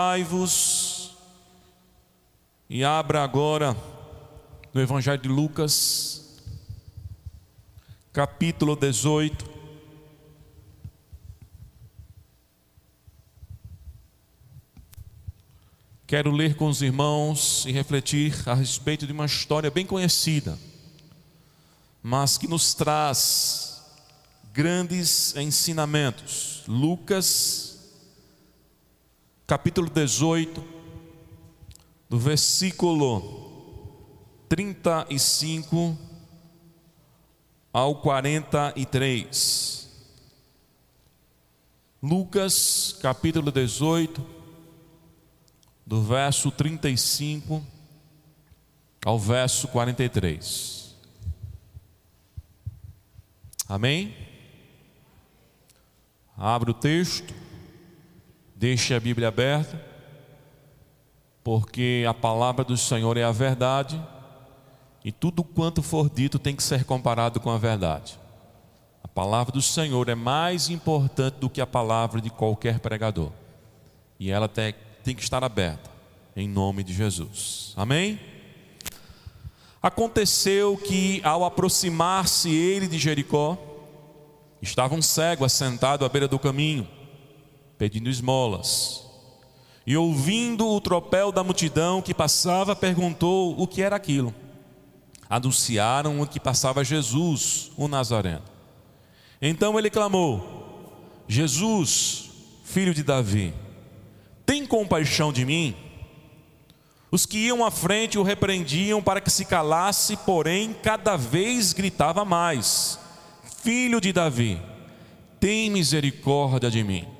Ai-vos e abra agora no Evangelho de Lucas, capítulo 18. Quero ler com os irmãos e refletir a respeito de uma história bem conhecida, mas que nos traz grandes ensinamentos. Lucas capítulo 18, do versículo 35 ao 43. Lucas, capítulo 18, do verso 35 ao verso 43. Amém? Abre o texto. Deixe a Bíblia aberta, porque a palavra do Senhor é a verdade, e tudo quanto for dito tem que ser comparado com a verdade. A palavra do Senhor é mais importante do que a palavra de qualquer pregador, e ela tem, que estar aberta, em nome de Jesus. Amém? Aconteceu que, ao aproximar-se ele de Jericó, estava um cego assentado à beira do caminho pedindo esmolas. E ouvindo o tropel da multidão que passava, perguntou o que era aquilo. Anunciaram o que passava Jesus, o Nazareno. Então ele clamou: Jesus, filho de Davi, tem compaixão de mim? Os que iam à frente o repreendiam para que se calasse, porém, cada vez gritava mais: Filho de Davi, tem misericórdia de mim.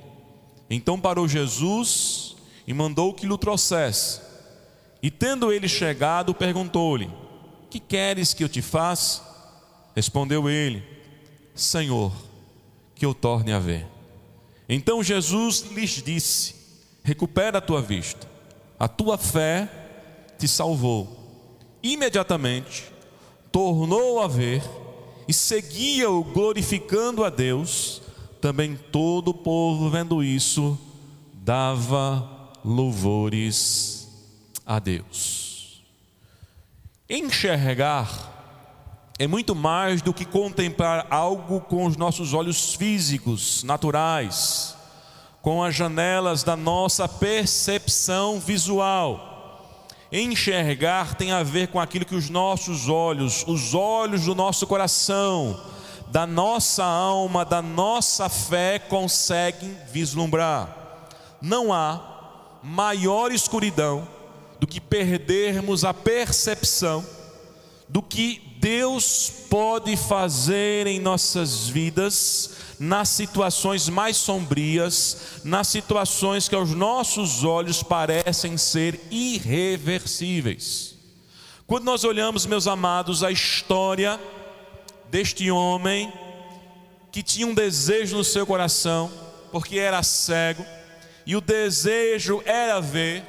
Então parou Jesus e mandou que lhe trouxesse. E tendo ele chegado, perguntou-lhe: Que queres que eu te faça? Respondeu ele: Senhor, que eu torne a ver. Então Jesus lhes disse: Recupera a tua vista, a tua fé te salvou. Imediatamente tornou a ver e seguia-o glorificando a Deus também todo o povo, vendo isso, dava louvores a Deus. Enxergar é muito mais do que contemplar algo com os nossos olhos físicos, naturais, com as janelas da nossa percepção visual. Enxergar tem a ver com aquilo que os nossos olhos, os olhos do nosso coração, da nossa alma, da nossa fé conseguem vislumbrar. Não há maior escuridão do que perdermos a percepção do que Deus pode fazer em nossas vidas, nas situações mais sombrias, nas situações que aos nossos olhos parecem ser irreversíveis. Quando nós olhamos, meus amados, a história deste homem que tinha um desejo no seu coração, porque era cego, e o desejo era ver,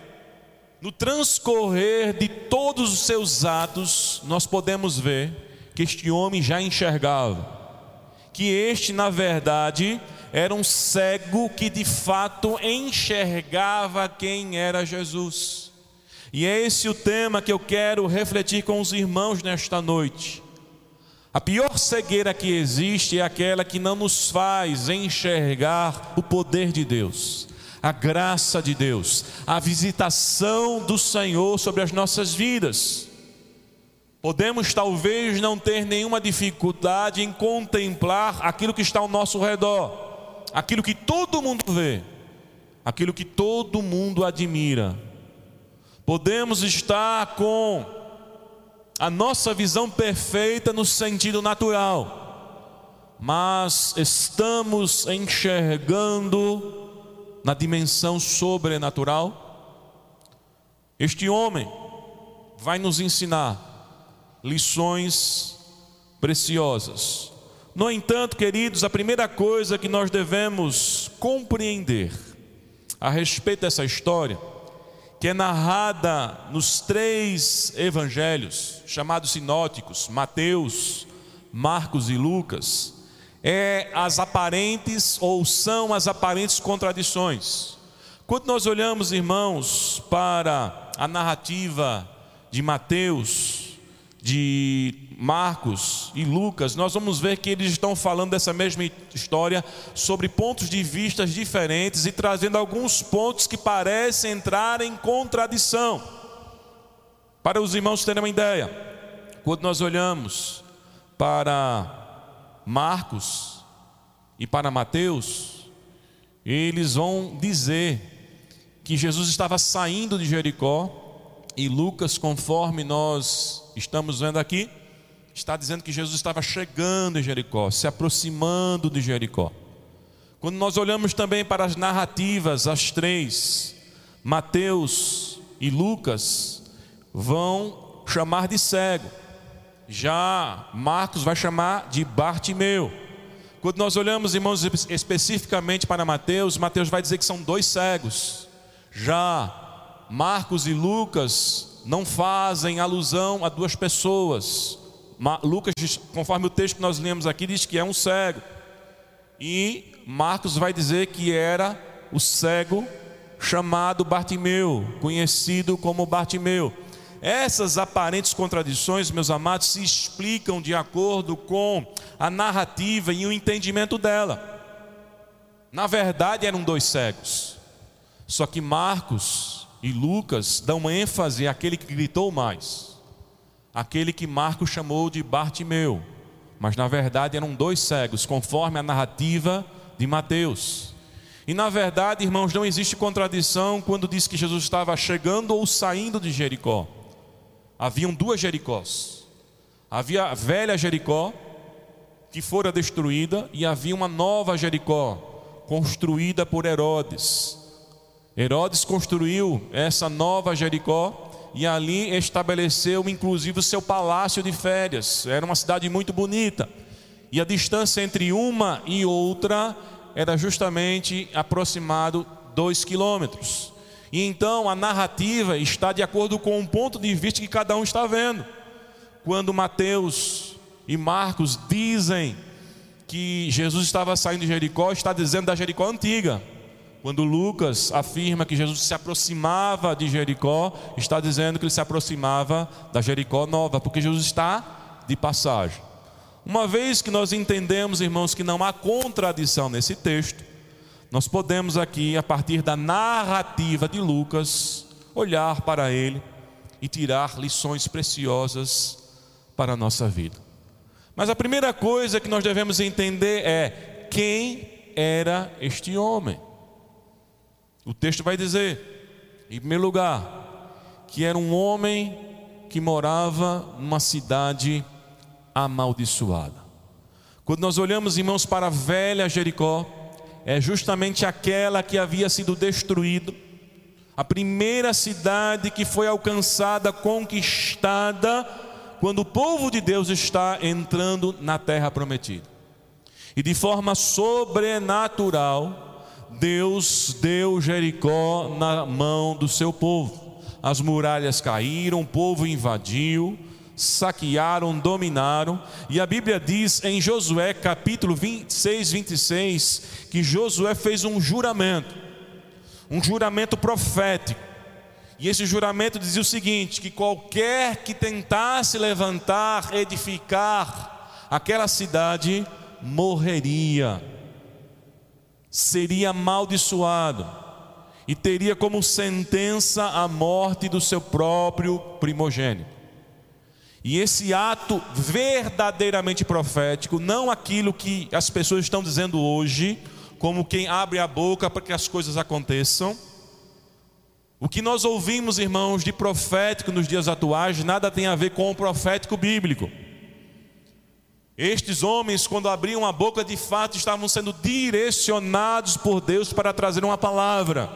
no transcorrer de todos os seus atos, nós podemos ver que este homem já enxergava, que este, na verdade, era um cego que de fato enxergava quem era Jesus. E é esse o tema que eu quero refletir com os irmãos nesta noite. A pior cegueira que existe é aquela que não nos faz enxergar o poder de Deus, a graça de Deus, a visitação do Senhor sobre as nossas vidas. Podemos talvez não ter nenhuma dificuldade em contemplar aquilo que está ao nosso redor, aquilo que todo mundo vê, aquilo que todo mundo admira. Podemos estar com a nossa visão perfeita no sentido natural, mas estamos enxergando na dimensão sobrenatural. Este homem vai nos ensinar lições preciosas. No entanto, queridos, a primeira coisa que nós devemos compreender a respeito dessa história que é narrada nos três evangelhos, chamados sinóticos, Mateus, Marcos e Lucas, é as aparentes ou são as aparentes contradições. Quando nós olhamos, irmãos, para a narrativa de Mateus, de Marcos e Lucas, nós vamos ver que eles estão falando dessa mesma história sobre pontos de vistas diferentes e trazendo alguns pontos que parecem entrar em contradição. Para os irmãos terem uma ideia, quando nós olhamos para Marcos e para Mateus, eles vão dizer que Jesus estava saindo de Jericó, e Lucas, conforme nós estamos vendo aqui, está dizendo que Jesus estava chegando em Jericó, se aproximando de Jericó. Quando nós olhamos também para as narrativas, as três, Mateus e Lucas, vão chamar de cego. Já Marcos vai chamar de Bartimeu. Quando nós olhamos, irmãos, especificamente para Mateus, Mateus vai dizer que são dois cegos. Já Marcos e Lucas não fazem alusão a duas pessoas. Lucas, conforme o texto que nós lemos aqui, diz que é um cego. E Marcos vai dizer que era o cego chamado Bartimeu, conhecido como Bartimeu. Essas aparentes contradições, meus amados, se explicam de acordo com a narrativa e o entendimento dela. Na verdade, eram dois cegos. Só que Marcos e Lucas dão ênfase àquele que gritou mais, aquele que Marcos chamou de Bartimeu, mas na verdade eram dois cegos, conforme a narrativa de Mateus. E na verdade, irmãos, não existe contradição quando diz que Jesus estava chegando ou saindo de Jericó. Haviam duas Jericós. Havia a velha Jericó, que fora destruída, e havia uma nova Jericó, construída por Herodes. Herodes construiu essa nova Jericó e ali estabeleceu inclusive o seu palácio de férias. Era uma cidade muito bonita. E a distância entre uma e outra era justamente aproximado dois quilômetros. E então a narrativa está de acordo com o ponto de vista que cada um está vendo. Quando Mateus e Marcos dizem que Jesus estava saindo de Jericó, está dizendo da Jericó antiga. Quando Lucas afirma que Jesus se aproximava de Jericó, está dizendo que ele se aproximava da Jericó nova, porque Jesus está de passagem. Uma vez que nós entendemos, irmãos, que não há contradição nesse texto, nós podemos aqui, a partir da narrativa de Lucas, olhar para ele e tirar lições preciosas para a nossa vida. Mas a primeira coisa que nós devemos entender é quem era este homem. O texto vai dizer, em primeiro lugar, que era um homem que morava numa cidade amaldiçoada. Quando nós olhamos, irmãos, para a velha Jericó, é justamente aquela que havia sido destruída, a primeira cidade que foi alcançada, conquistada, quando o povo de Deus está entrando na terra prometida. E de forma sobrenatural, Deus deu Jericó na mão do seu povo. As muralhas caíram, o povo invadiu, saquearam, dominaram. E a Bíblia diz em Josué capítulo 26, 26, que Josué fez um juramento, um juramento profético. E esse juramento dizia o seguinte: que qualquer que tentasse levantar, edificar aquela cidade, morreria seria amaldiçoado e teria como sentença a morte do seu próprio primogênito. E esse ato verdadeiramente profético, não aquilo que as pessoas estão dizendo hoje, como quem abre a boca para que as coisas aconteçam. O que nós ouvimos, irmãos, de profético nos dias atuais, nada tem a ver com o profético bíblico. Estes homens, quando abriam a boca, de fato estavam sendo direcionados por Deus para trazer uma palavra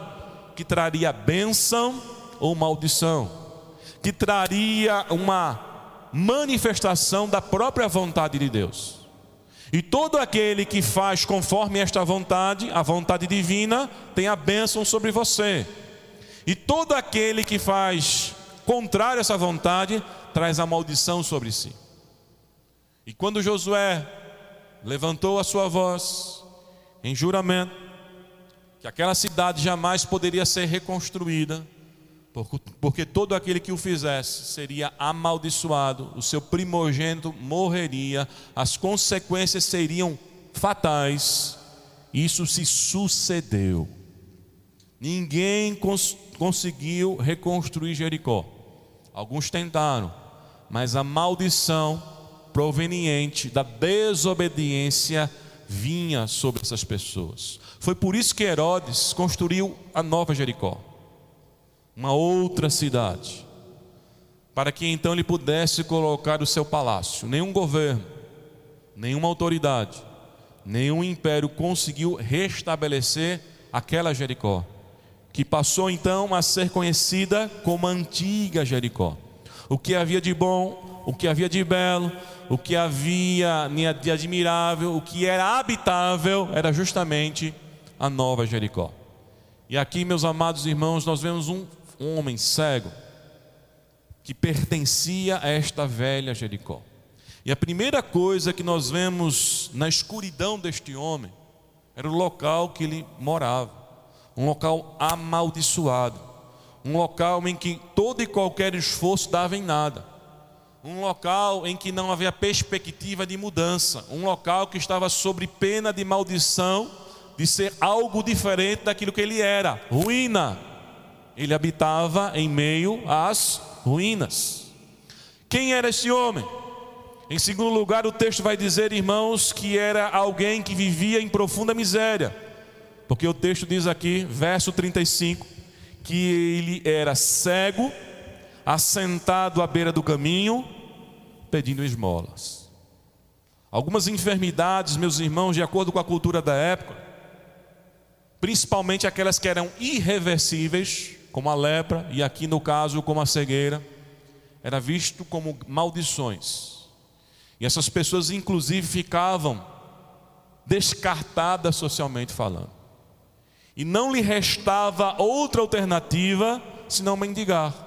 que traria bênção ou maldição, que traria uma manifestação da própria vontade de Deus. E todo aquele que faz conforme esta vontade, a vontade divina, tem a bênção sobre você. E todo aquele que faz contrário a essa vontade, traz a maldição sobre si. E quando Josué levantou a sua voz em juramento, que aquela cidade jamais poderia ser reconstruída, porque todo aquele que o fizesse seria amaldiçoado, o seu primogênito morreria, as consequências seriam fatais. Isso se sucedeu. Ninguém cons conseguiu reconstruir Jericó. Alguns tentaram, mas a maldição proveniente da desobediência vinha sobre essas pessoas. Foi por isso que Herodes construiu a nova Jericó, uma outra cidade, para que então ele pudesse colocar o seu palácio. Nenhum governo, nenhuma autoridade, nenhum império conseguiu restabelecer aquela Jericó que passou então a ser conhecida como a antiga Jericó. O que havia de bom, o que havia de belo, o que havia de admirável, o que era habitável, era justamente a nova Jericó. E aqui, meus amados irmãos, nós vemos um homem cego que pertencia a esta velha Jericó. E a primeira coisa que nós vemos na escuridão deste homem era o local que ele morava um local amaldiçoado, um local em que todo e qualquer esforço dava em nada, um local em que não havia perspectiva de mudança, um local que estava sob pena de maldição de ser algo diferente daquilo que ele era ruína. Ele habitava em meio às ruínas. Quem era esse homem? Em segundo lugar, o texto vai dizer, irmãos, que era alguém que vivia em profunda miséria. Porque o texto diz aqui, verso 35, que ele era cego, assentado à beira do caminho, pedindo esmolas. Algumas enfermidades, meus irmãos, de acordo com a cultura da época, principalmente aquelas que eram irreversíveis, como a lepra e aqui no caso como a cegueira, era visto como maldições. E essas pessoas inclusive ficavam descartadas socialmente falando. E não lhe restava outra alternativa senão mendigar.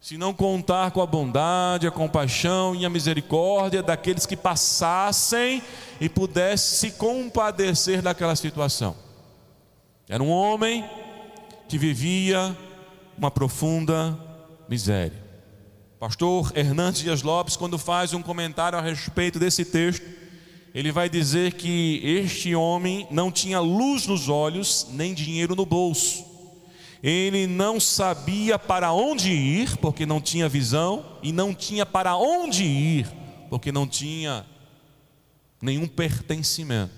Se não contar com a bondade, a compaixão e a misericórdia daqueles que passassem e pudessem se compadecer daquela situação. Era um homem que vivia uma profunda miséria. Pastor Hernandes Dias Lopes, quando faz um comentário a respeito desse texto, ele vai dizer que este homem não tinha luz nos olhos, nem dinheiro no bolso. Ele não sabia para onde ir, porque não tinha visão, e não tinha para onde ir, porque não tinha nenhum pertencimento.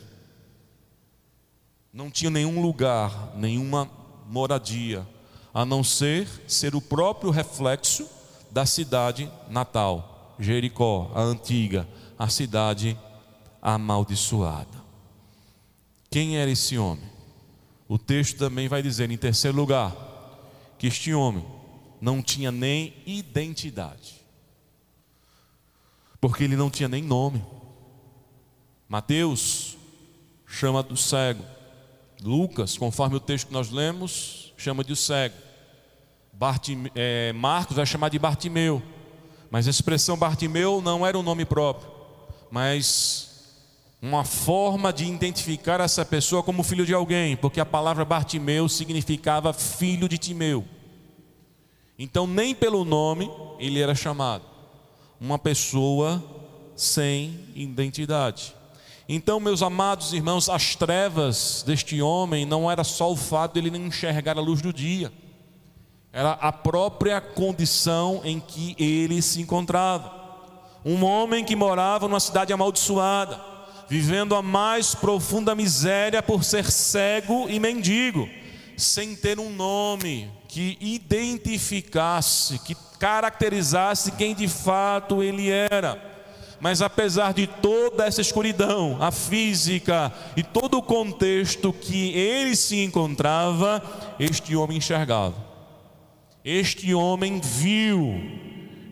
Não tinha nenhum lugar, nenhuma moradia, a não ser ser o próprio reflexo da cidade natal, Jericó, a antiga, a cidade amaldiçoada. Quem era esse homem? O texto também vai dizer, em terceiro lugar, que este homem não tinha nem identidade, porque ele não tinha nem nome. Mateus chama do cego, Lucas, conforme o texto que nós lemos, chama de cego. Bartim, é, Marcos vai chamar de Bartimeu, mas a expressão Bartimeu não era um nome próprio, mas uma forma de identificar essa pessoa como filho de alguém, porque a palavra Bartimeu significava filho de Timeu. Então, nem pelo nome ele era chamado, uma pessoa sem identidade. Então, meus amados irmãos, as trevas deste homem não era só o fato de ele não enxergar a luz do dia, era a própria condição em que ele se encontrava. Um homem que morava numa cidade amaldiçoada, vivendo a mais profunda miséria por ser cego e mendigo, sem ter um nome que identificasse, que caracterizasse quem de fato ele era. Mas apesar de toda essa escuridão, a física e todo o contexto que ele se encontrava, este homem enxergava. Este homem viu.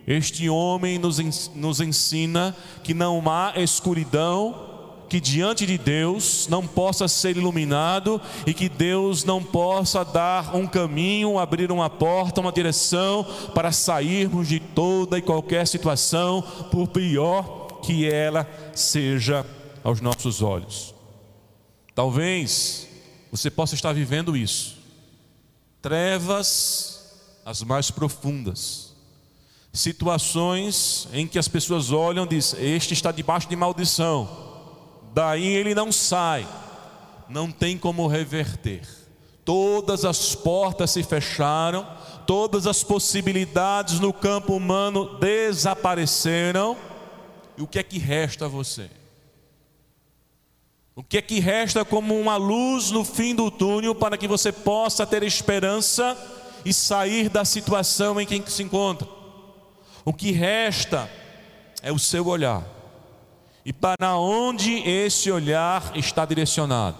Este homem nos, ensina que não há escuridão que diante de Deus não possa ser iluminado e que Deus não possa dar um caminho, abrir uma porta, uma direção para sairmos de toda e qualquer situação, por pior que ela seja aos nossos olhos. Talvez você possa estar vivendo isso. Trevas as mais profundas. Situações em que as pessoas olham e dizem: Este está debaixo de maldição. Daí ele não sai. Não tem como reverter. Todas as portas se fecharam, todas as possibilidades no campo humano desapareceram. E o que é que resta a você? O que é que resta como uma luz no fim do túnel para que você possa ter esperança e sair da situação em que se encontra? O que resta é o seu olhar. E para onde esse olhar está direcionado?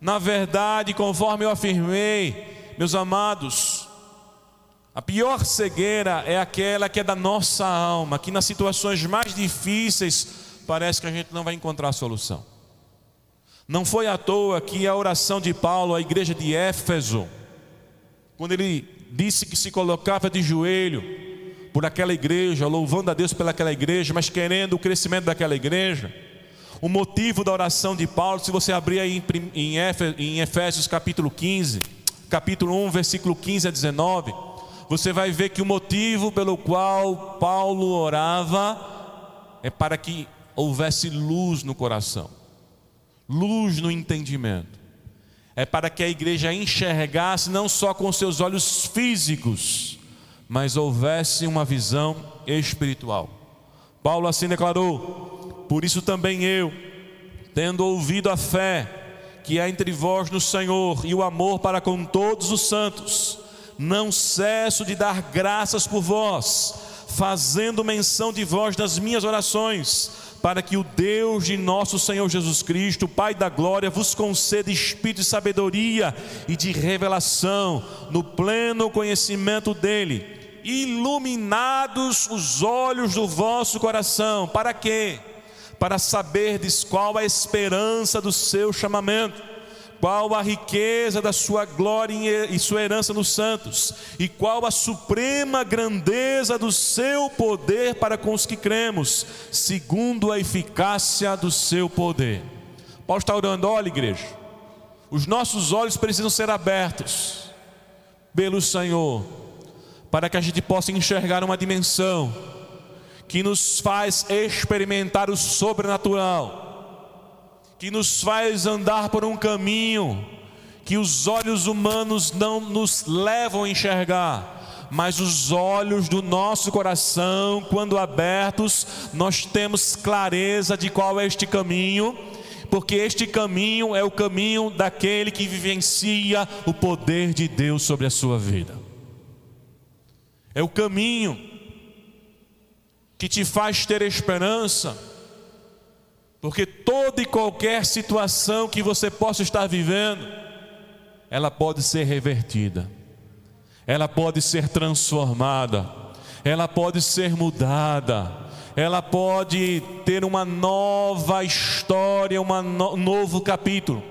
Na verdade, conforme eu afirmei, meus amados, a pior cegueira é aquela que é da nossa alma, que nas situações mais difíceis parece que a gente não vai encontrar solução. Não foi à toa que a oração de Paulo à igreja de Éfeso, quando ele disse que se colocava de joelho por aquela igreja, louvando a Deus pelaquela igreja, mas querendo o crescimento daquela igreja, o motivo da oração de Paulo, se você abrir aí em Efésios capítulo 15, capítulo 1, versículo 15 a 19, você vai ver que o motivo pelo qual Paulo orava é para que houvesse luz no coração luz no entendimento. É para que a igreja enxergasse não só com seus olhos físicos, mas houvesse uma visão espiritual. Paulo assim declarou: Por isso também eu, tendo ouvido a fé que há entre vós no Senhor e o amor para com todos os santos, não cesso de dar graças por vós, fazendo menção de vós nas minhas orações para que o Deus de nosso Senhor Jesus Cristo, Pai da glória, vos conceda espírito de sabedoria e de revelação no pleno conhecimento dele, iluminados os olhos do vosso coração, para quê? Para saberdes qual a esperança do seu chamamento qual a riqueza da sua glória e sua herança nos santos, e qual a suprema grandeza do seu poder para com os que cremos, segundo a eficácia do seu poder. Paulo está orando, olha, igreja, os nossos olhos precisam ser abertos pelo Senhor, para que a gente possa enxergar uma dimensão que nos faz experimentar o sobrenatural que nos faz andar por um caminho que os olhos humanos não nos levam a enxergar, mas os olhos do nosso coração, quando abertos, nós temos clareza de qual é este caminho, porque este caminho é o caminho daquele que vivencia o poder de Deus sobre a sua vida. É o caminho que te faz ter esperança porque toda e qualquer situação que você possa estar vivendo, ela pode ser revertida, ela pode ser transformada, ela pode ser mudada, ela pode ter uma nova história, um no, novo capítulo.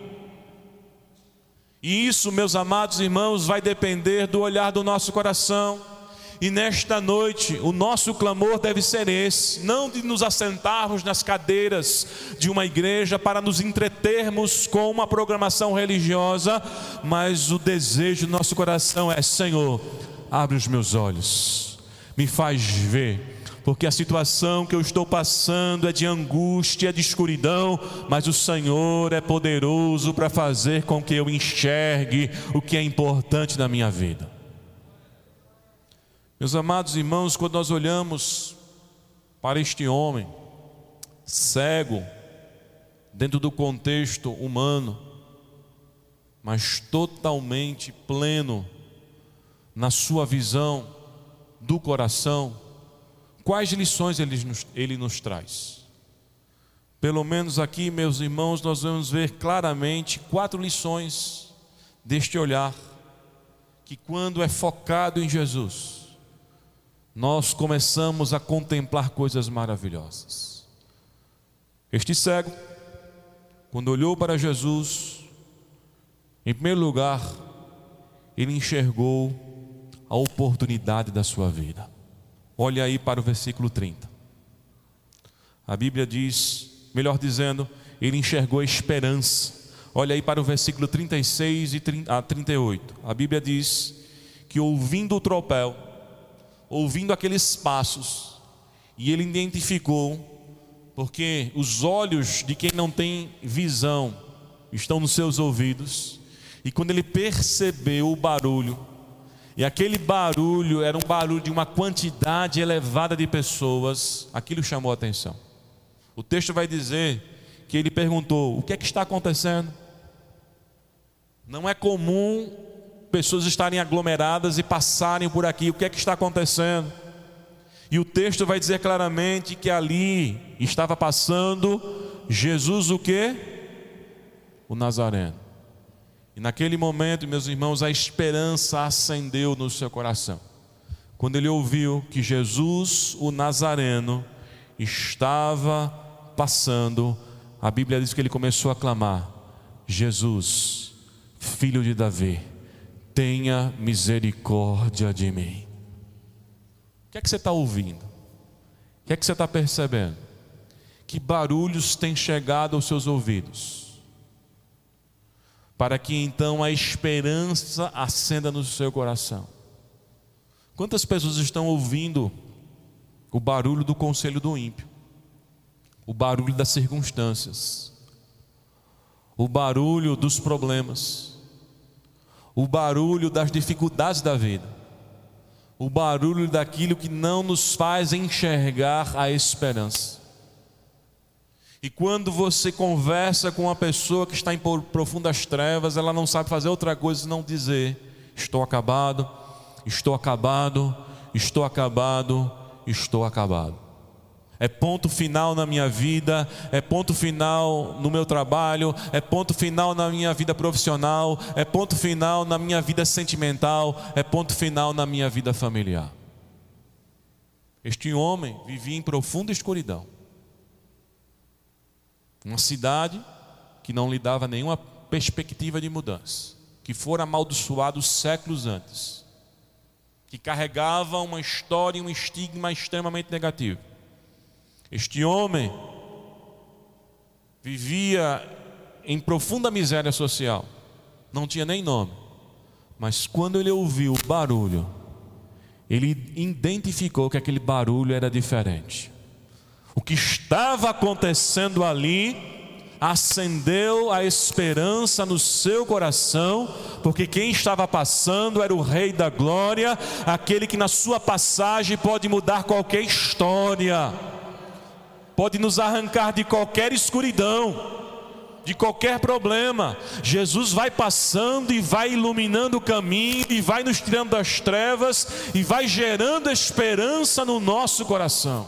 E isso, meus amados irmãos, vai depender do olhar do nosso coração e nesta noite, o nosso clamor deve ser esse: não de nos assentarmos nas cadeiras de uma igreja para nos entretermos com uma programação religiosa, mas o desejo do nosso coração é: Senhor, abre os meus olhos, me faz ver porque a situação que eu estou passando é de angústia, de escuridão, mas o Senhor é poderoso para fazer com que eu enxergue o que é importante na minha vida. Meus amados irmãos, quando nós olhamos para este homem cego, dentro do contexto humano, mas totalmente pleno na sua visão do coração, quais lições ele nos, ele nos traz? Pelo menos aqui, meus irmãos, nós vamos ver claramente quatro lições deste olhar, que quando é focado em Jesus, nós começamos a contemplar coisas maravilhosas. Este cego, quando olhou para Jesus, em primeiro lugar, ele enxergou a oportunidade da sua vida. Olha aí para o versículo 30. A Bíblia diz, melhor dizendo, ele enxergou a esperança. Olha aí para o versículo 36 e 38. A Bíblia diz que ouvindo o tropel, ouvindo aqueles passos, e ele identificou, porque os olhos de quem não tem visão estão nos seus ouvidos, e quando ele percebeu o barulho, e aquele barulho era um barulho de uma quantidade elevada de pessoas, aquilo chamou a atenção. O texto vai dizer que ele perguntou: O que é que está acontecendo? Não é comum pessoas estarem aglomeradas e passarem por aqui. O que é que está acontecendo? E o texto vai dizer claramente que ali estava passando Jesus o que? O Nazareno. E naquele momento, meus irmãos, a esperança acendeu no seu coração. Quando ele ouviu que Jesus, o Nazareno, estava passando, a Bíblia diz que ele começou a clamar: Jesus, filho de Davi, tenha misericórdia de mim. O que é que você está ouvindo? O que é que você está percebendo? Que barulhos têm chegado aos seus ouvidos? Para que então a esperança acenda no seu coração. Quantas pessoas estão ouvindo o barulho do conselho do ímpio? O barulho das circunstâncias? O barulho dos problemas? O barulho das dificuldades da vida, o barulho daquilo que não nos faz enxergar a esperança. E quando você conversa com uma pessoa que está em profundas trevas, ela não sabe fazer outra coisa senão dizer: Estou acabado, estou acabado, estou acabado, estou acabado é ponto final na minha vida, é ponto final no meu trabalho, é ponto final na minha vida profissional, é ponto final na minha vida sentimental, é ponto final na minha vida familiar. Este homem vivia em profunda escuridão. Uma cidade que não lhe dava nenhuma perspectiva de mudança, que fora amaldiçoado séculos antes, que carregava uma história e um estigma extremamente negativo este homem vivia em profunda miséria social, não tinha nem nome, mas quando ele ouviu o barulho, ele identificou que aquele barulho era diferente. O que estava acontecendo ali acendeu a esperança no seu coração, porque quem estava passando era o Rei da Glória, aquele que na sua passagem pode mudar qualquer história pode nos arrancar de qualquer escuridão, de qualquer problema. Jesus vai passando e vai iluminando o caminho, e vai nos tirando das trevas, e vai gerando esperança no nosso coração.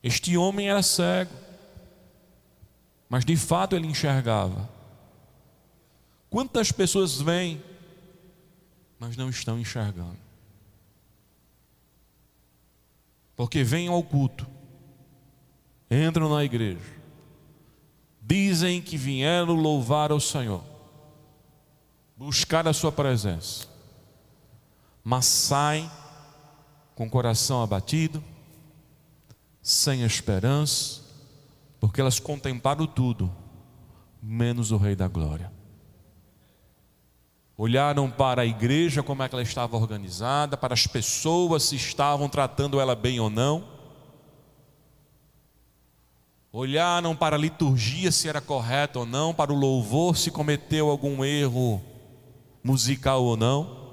Este homem era cego, mas de fato ele enxergava. Quantas pessoas vêm, mas não estão enxergando? Porque vêm ao culto, entram na igreja, dizem que vieram louvar ao Senhor, buscar a Sua presença, mas saem com o coração abatido, sem esperança, porque elas contemplaram tudo, menos o Rei da Glória olharam para a igreja, como é que ela estava organizada, para as pessoas, se estavam tratando ela bem ou não. Olharam para a liturgia, se era correta ou não, para o louvor, se cometeu algum erro musical ou não,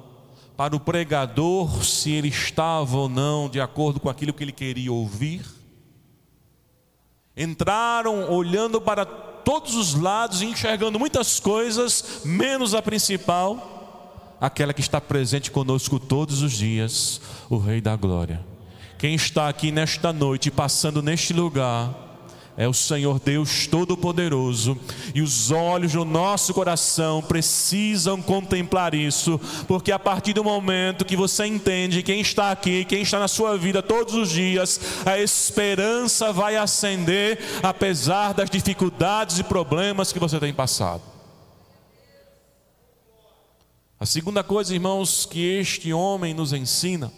para o pregador, se ele estava ou não de acordo com aquilo que ele queria ouvir. Entraram olhando para todos os lados, enxergando muitas coisas, menos a principal, aquela que está presente conosco todos os dias, o Rei da Glória. Quem está aqui nesta noite, passando neste lugar, é o Senhor Deus Todo-Poderoso, e os olhos do nosso coração precisam contemplar isso, porque a partir do momento que você entende quem está aqui, quem está na sua vida todos os dias, a esperança vai acender, apesar das dificuldades e problemas que você tem passado. A segunda coisa, irmãos, que este homem nos ensina,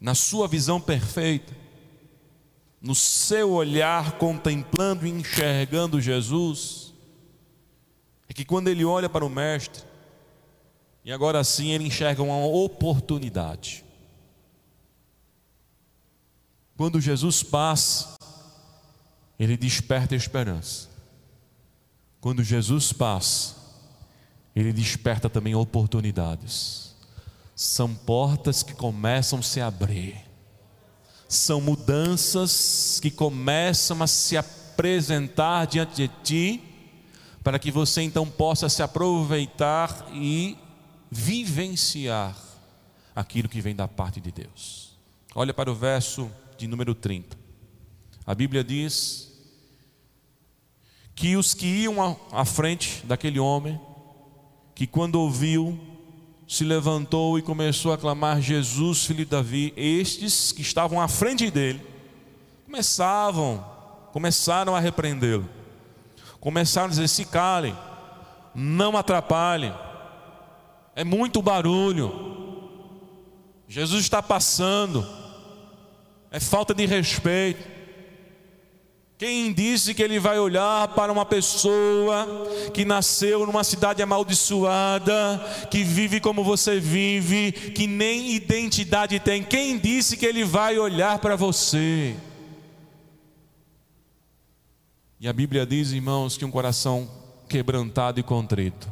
na sua visão perfeita, no seu olhar contemplando e enxergando Jesus, é que quando ele olha para o Mestre, e agora sim ele enxerga uma oportunidade. Quando Jesus passa, ele desperta esperança. Quando Jesus passa, ele desperta também oportunidades. São portas que começam a se abrir. São mudanças que começam a se apresentar diante de ti, para que você então possa se aproveitar e vivenciar aquilo que vem da parte de Deus. Olha para o verso de número 30. A Bíblia diz que os que iam à frente daquele homem, que quando ouviu, se levantou e começou a clamar: Jesus, filho de Davi. Estes que estavam à frente dele, começavam, começaram a repreendê-lo, começaram a dizer: se calem, não atrapalhem, é muito barulho. Jesus está passando, é falta de respeito. Quem disse que ele vai olhar para uma pessoa que nasceu numa cidade amaldiçoada, que vive como você vive, que nem identidade tem? Quem disse que ele vai olhar para você? E a Bíblia diz, irmãos, que um coração quebrantado e contrito,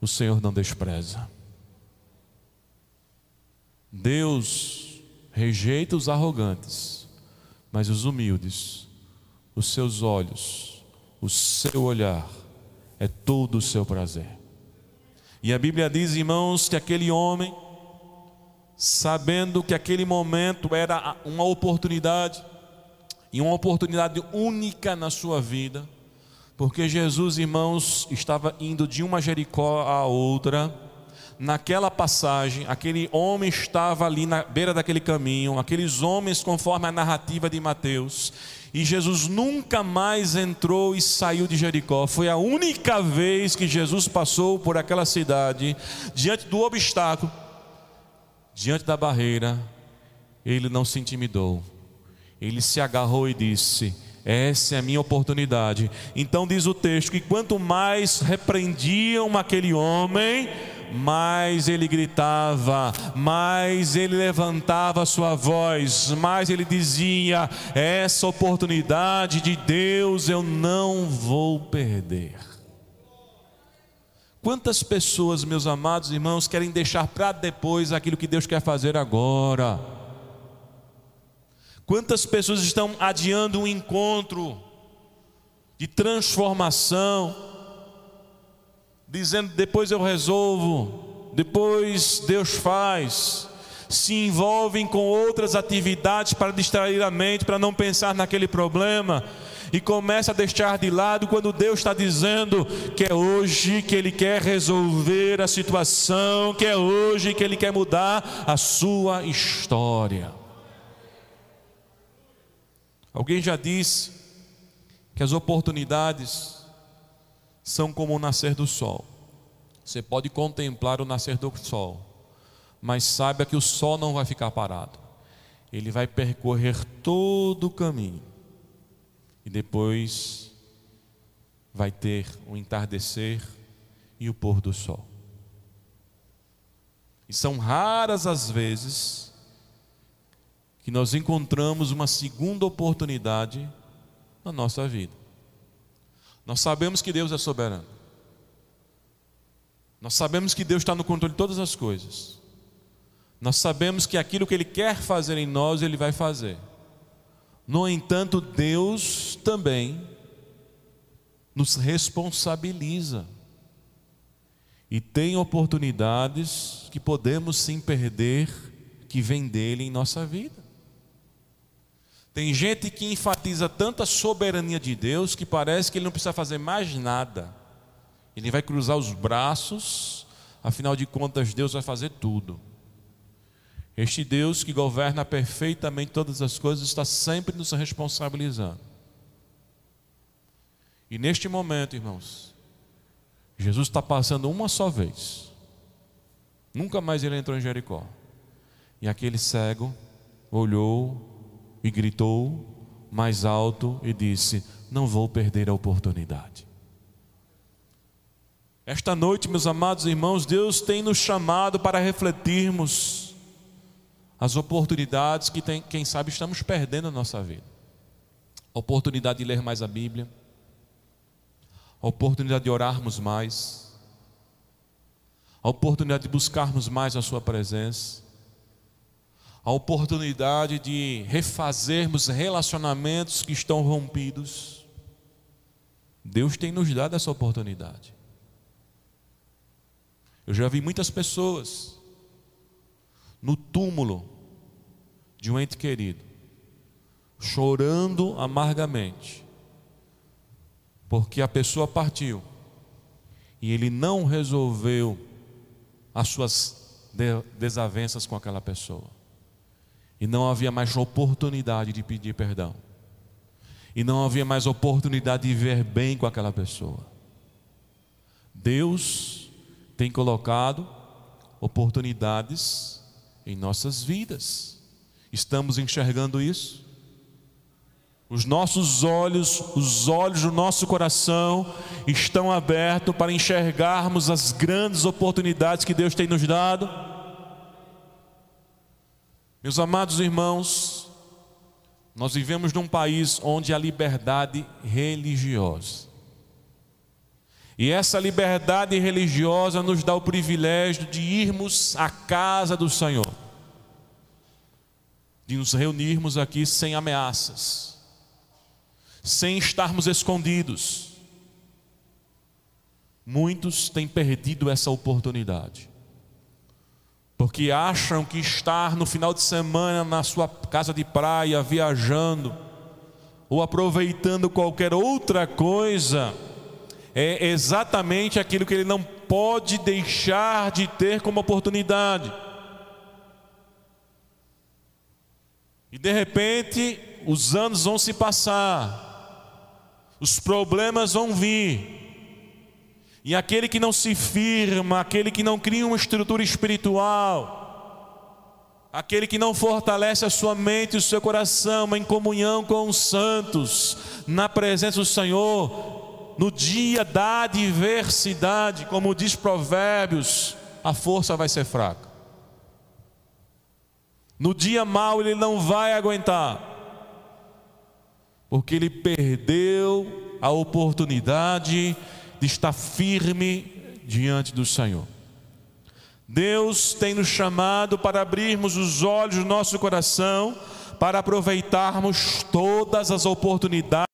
o Senhor não despreza. Deus rejeita os arrogantes, mas os humildes, os seus olhos, o seu olhar, é todo o seu prazer. E a Bíblia diz, irmãos, que aquele homem, sabendo que aquele momento era uma oportunidade, e uma oportunidade única na sua vida, porque Jesus, irmãos, estava indo de uma Jericó à outra. Naquela passagem, aquele homem estava ali na beira daquele caminho, aqueles homens, conforme a narrativa de Mateus, e Jesus nunca mais entrou e saiu de Jericó. Foi a única vez que Jesus passou por aquela cidade, diante do obstáculo, diante da barreira, ele não se intimidou. Ele se agarrou e disse: essa é a minha oportunidade. Então diz o texto que quanto mais repreendiam aquele homem, mais ele gritava, mais ele levantava sua voz, mais ele dizia: Essa oportunidade de Deus eu não vou perder. Quantas pessoas, meus amados irmãos, querem deixar para depois aquilo que Deus quer fazer agora? Quantas pessoas estão adiando um encontro de transformação, dizendo depois eu resolvo, depois Deus faz, se envolvem com outras atividades para distrair a mente, para não pensar naquele problema e começa a deixar de lado quando Deus está dizendo que é hoje que Ele quer resolver a situação, que é hoje que Ele quer mudar a sua história. Alguém já disse que as oportunidades são como o nascer do sol. Você pode contemplar o nascer do sol, mas saiba que o sol não vai ficar parado. Ele vai percorrer todo o caminho e depois vai ter o entardecer e o pôr do sol. E são raras as vezes que nós encontramos uma segunda oportunidade na nossa vida. Nós sabemos que Deus é soberano. Nós sabemos que Deus está no controle de todas as coisas. Nós sabemos que aquilo que Ele quer fazer em nós, Ele vai fazer. No entanto, Deus também nos responsabiliza. E tem oportunidades que podemos sim perder, que vem dele em nossa vida. Tem gente que enfatiza tanta soberania de Deus que parece que ele não precisa fazer mais nada. Ele vai cruzar os braços, afinal de contas, Deus vai fazer tudo. Este Deus que governa perfeitamente todas as coisas está sempre nos responsabilizando. E neste momento, irmãos, Jesus está passando uma só vez. Nunca mais ele entrou em Jericó. E aquele cego olhou e gritou mais alto e disse: Não vou perder a oportunidade. Esta noite, meus amados irmãos, Deus tem nos chamado para refletirmos as oportunidades que, tem, quem sabe, estamos perdendo na nossa vida. A oportunidade de ler mais a Bíblia, a oportunidade de orarmos mais, a oportunidade de buscarmos mais a Sua presença, a oportunidade de refazermos relacionamentos que estão rompidos. Deus tem nos dado essa oportunidade. Eu já vi muitas pessoas no túmulo de um ente querido, chorando amargamente, porque a pessoa partiu e ele não resolveu as suas desavenças com aquela pessoa. E não havia mais oportunidade de pedir perdão. E não havia mais oportunidade de ver bem com aquela pessoa. Deus tem colocado oportunidades em nossas vidas. Estamos enxergando isso? Os nossos olhos, os olhos do nosso coração estão abertos para enxergarmos as grandes oportunidades que Deus tem nos dado. Meus amados irmãos, nós vivemos num país onde há liberdade religiosa. E essa liberdade religiosa nos dá o privilégio de irmos à casa do Senhor, de nos reunirmos aqui sem ameaças sem estarmos escondidos. Muitos têm perdido essa oportunidade, porque acham que estar no final de semana na sua casa de praia, viajando, ou aproveitando qualquer outra coisa, é exatamente aquilo que ele não pode deixar de ter como oportunidade. E de repente, os anos vão se passar, os problemas vão vir. E aquele que não se firma, aquele que não cria uma estrutura espiritual, aquele que não fortalece a sua mente e o seu coração em comunhão com os santos, na presença do Senhor, no dia da adversidade, como diz Provérbios, a força vai ser fraca. No dia mau ele não vai aguentar porque ele perdeu a oportunidade de estar firme diante do Senhor. Deus tem nos chamado para abrirmos os olhos do nosso coração, para aproveitarmos todas as oportunidades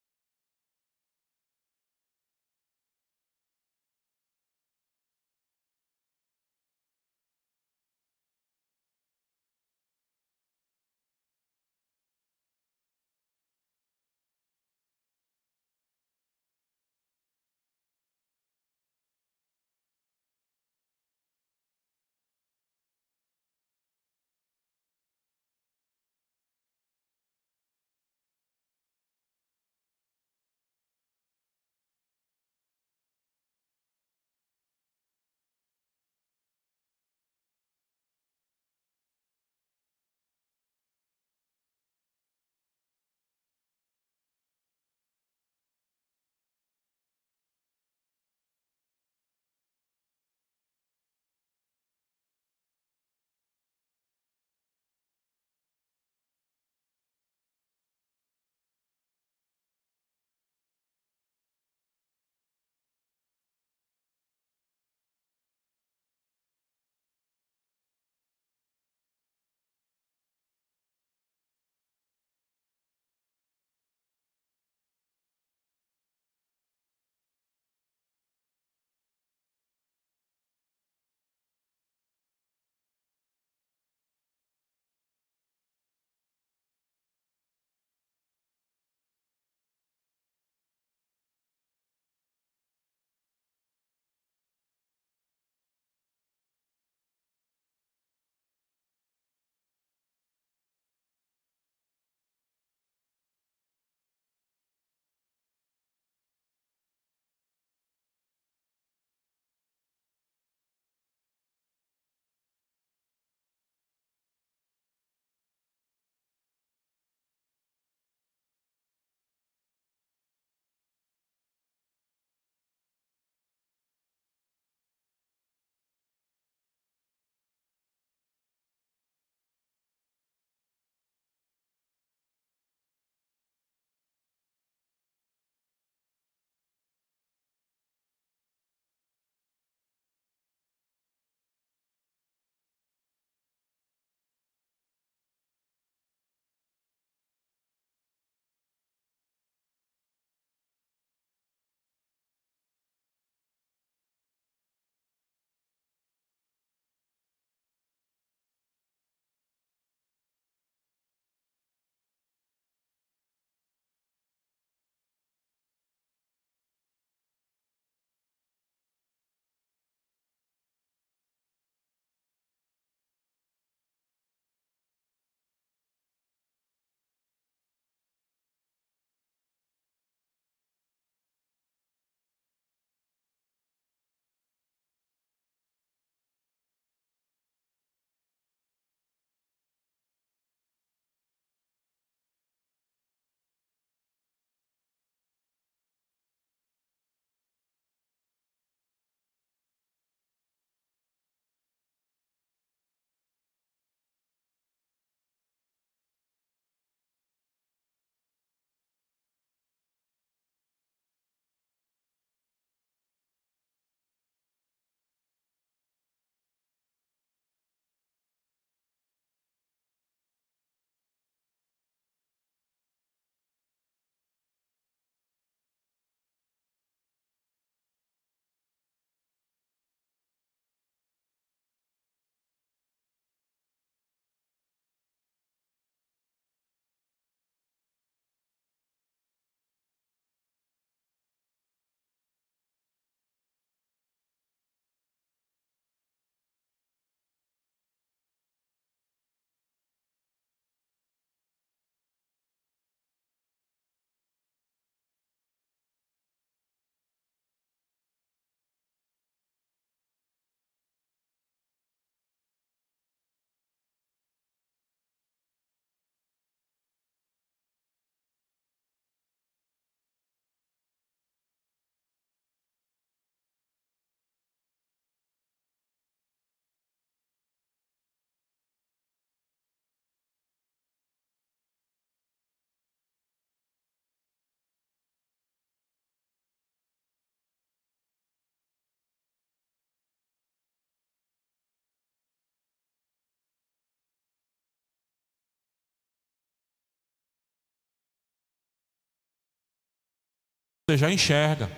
você já enxerga.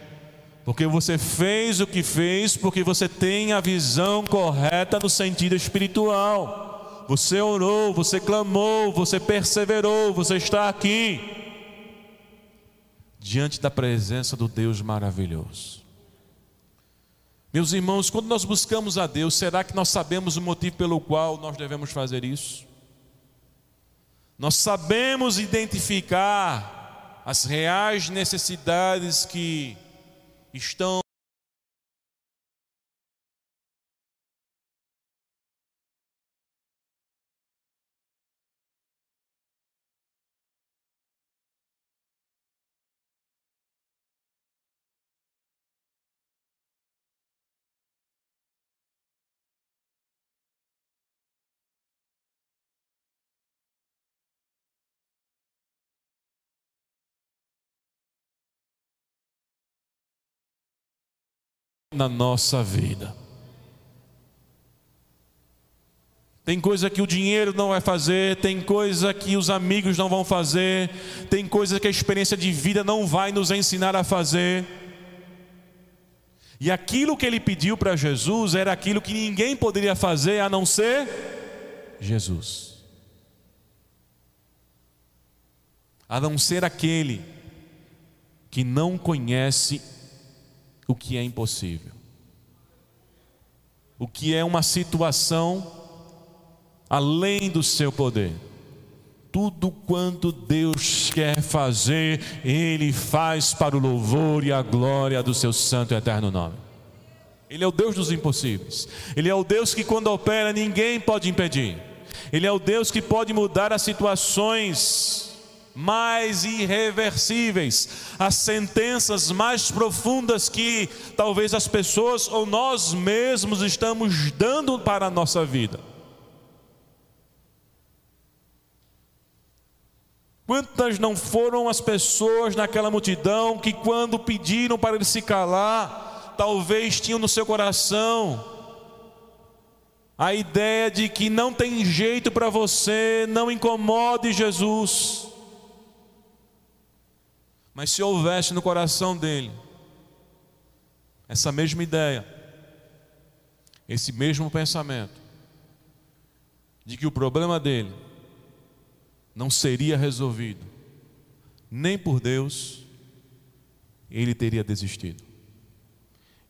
Porque você fez o que fez, porque você tem a visão correta no sentido espiritual. Você orou, você clamou, você perseverou, você está aqui diante da presença do Deus maravilhoso. Meus irmãos, quando nós buscamos a Deus, será que nós sabemos o motivo pelo qual nós devemos fazer isso? Nós sabemos identificar as reais necessidades que estão na nossa vida. Tem coisa que o dinheiro não vai fazer, tem coisa que os amigos não vão fazer, tem coisa que a experiência de vida não vai nos ensinar a fazer. E aquilo que ele pediu para Jesus era aquilo que ninguém poderia fazer a não ser Jesus. A não ser aquele que não conhece o que é impossível. O que é uma situação além do seu poder. Tudo quanto Deus quer fazer, Ele faz para o louvor e a glória do seu santo e eterno nome. Ele é o Deus dos impossíveis. Ele é o Deus que, quando opera, ninguém pode impedir. Ele é o Deus que pode mudar as situações mais irreversíveis, as sentenças mais profundas que talvez as pessoas ou nós mesmos estamos dando para a nossa vida. Quantas não foram as pessoas naquela multidão que, quando pediram para ele se calar, talvez tinham no seu coração a ideia de que não tem jeito para você, não incomode Jesus. Mas se houvesse no coração dele essa mesma ideia, esse mesmo pensamento, de que o problema dele não seria resolvido nem por Deus, ele teria desistido.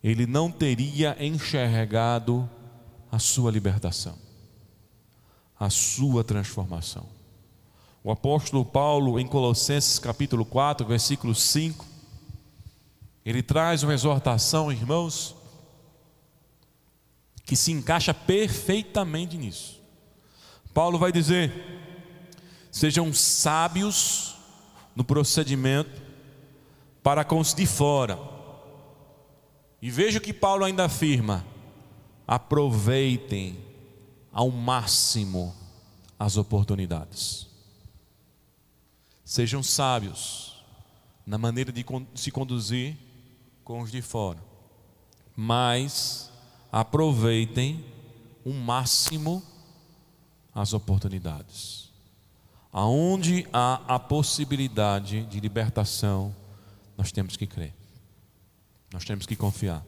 Ele não teria enxergado a sua libertação, a sua transformação. O apóstolo Paulo, em Colossenses capítulo 4, versículo 5, ele traz uma exortação, irmãos, que se encaixa perfeitamente nisso. Paulo vai dizer: sejam sábios no procedimento para com os de fora. E veja o que Paulo ainda afirma: aproveitem ao máximo as oportunidades. Sejam sábios na maneira de se conduzir com os de fora, mas aproveitem o máximo as oportunidades. Aonde há a possibilidade de libertação, nós temos que crer, nós temos que confiar,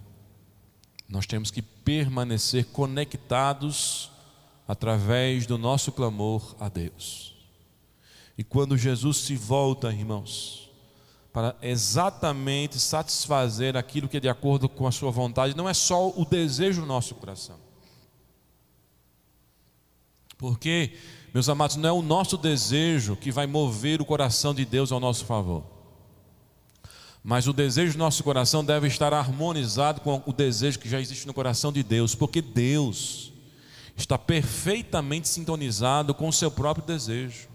nós temos que permanecer conectados através do nosso clamor a Deus. E quando Jesus se volta, irmãos, para exatamente satisfazer aquilo que é de acordo com a sua vontade, não é só o desejo do nosso coração. Porque, meus amados, não é o nosso desejo que vai mover o coração de Deus ao nosso favor. Mas o desejo do nosso coração deve estar harmonizado com o desejo que já existe no coração de Deus, porque Deus está perfeitamente sintonizado com o seu próprio desejo.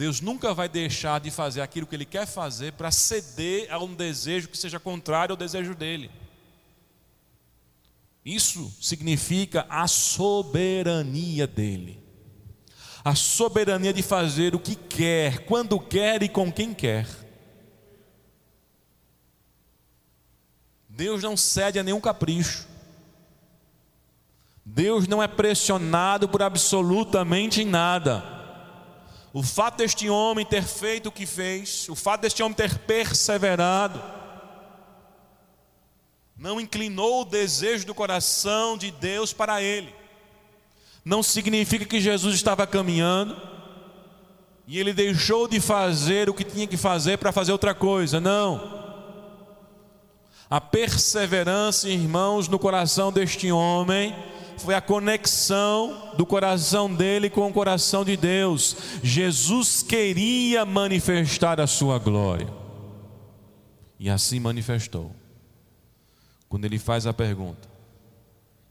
Deus nunca vai deixar de fazer aquilo que Ele quer fazer para ceder a um desejo que seja contrário ao desejo dele. Isso significa a soberania dele. A soberania de fazer o que quer, quando quer e com quem quer. Deus não cede a nenhum capricho. Deus não é pressionado por absolutamente nada. O fato deste homem ter feito o que fez, o fato deste homem ter perseverado, não inclinou o desejo do coração de Deus para ele. Não significa que Jesus estava caminhando e ele deixou de fazer o que tinha que fazer para fazer outra coisa. Não. A perseverança, irmãos, no coração deste homem foi a conexão do coração dele com o coração de Deus. Jesus queria manifestar a sua glória. E assim manifestou. Quando ele faz a pergunta: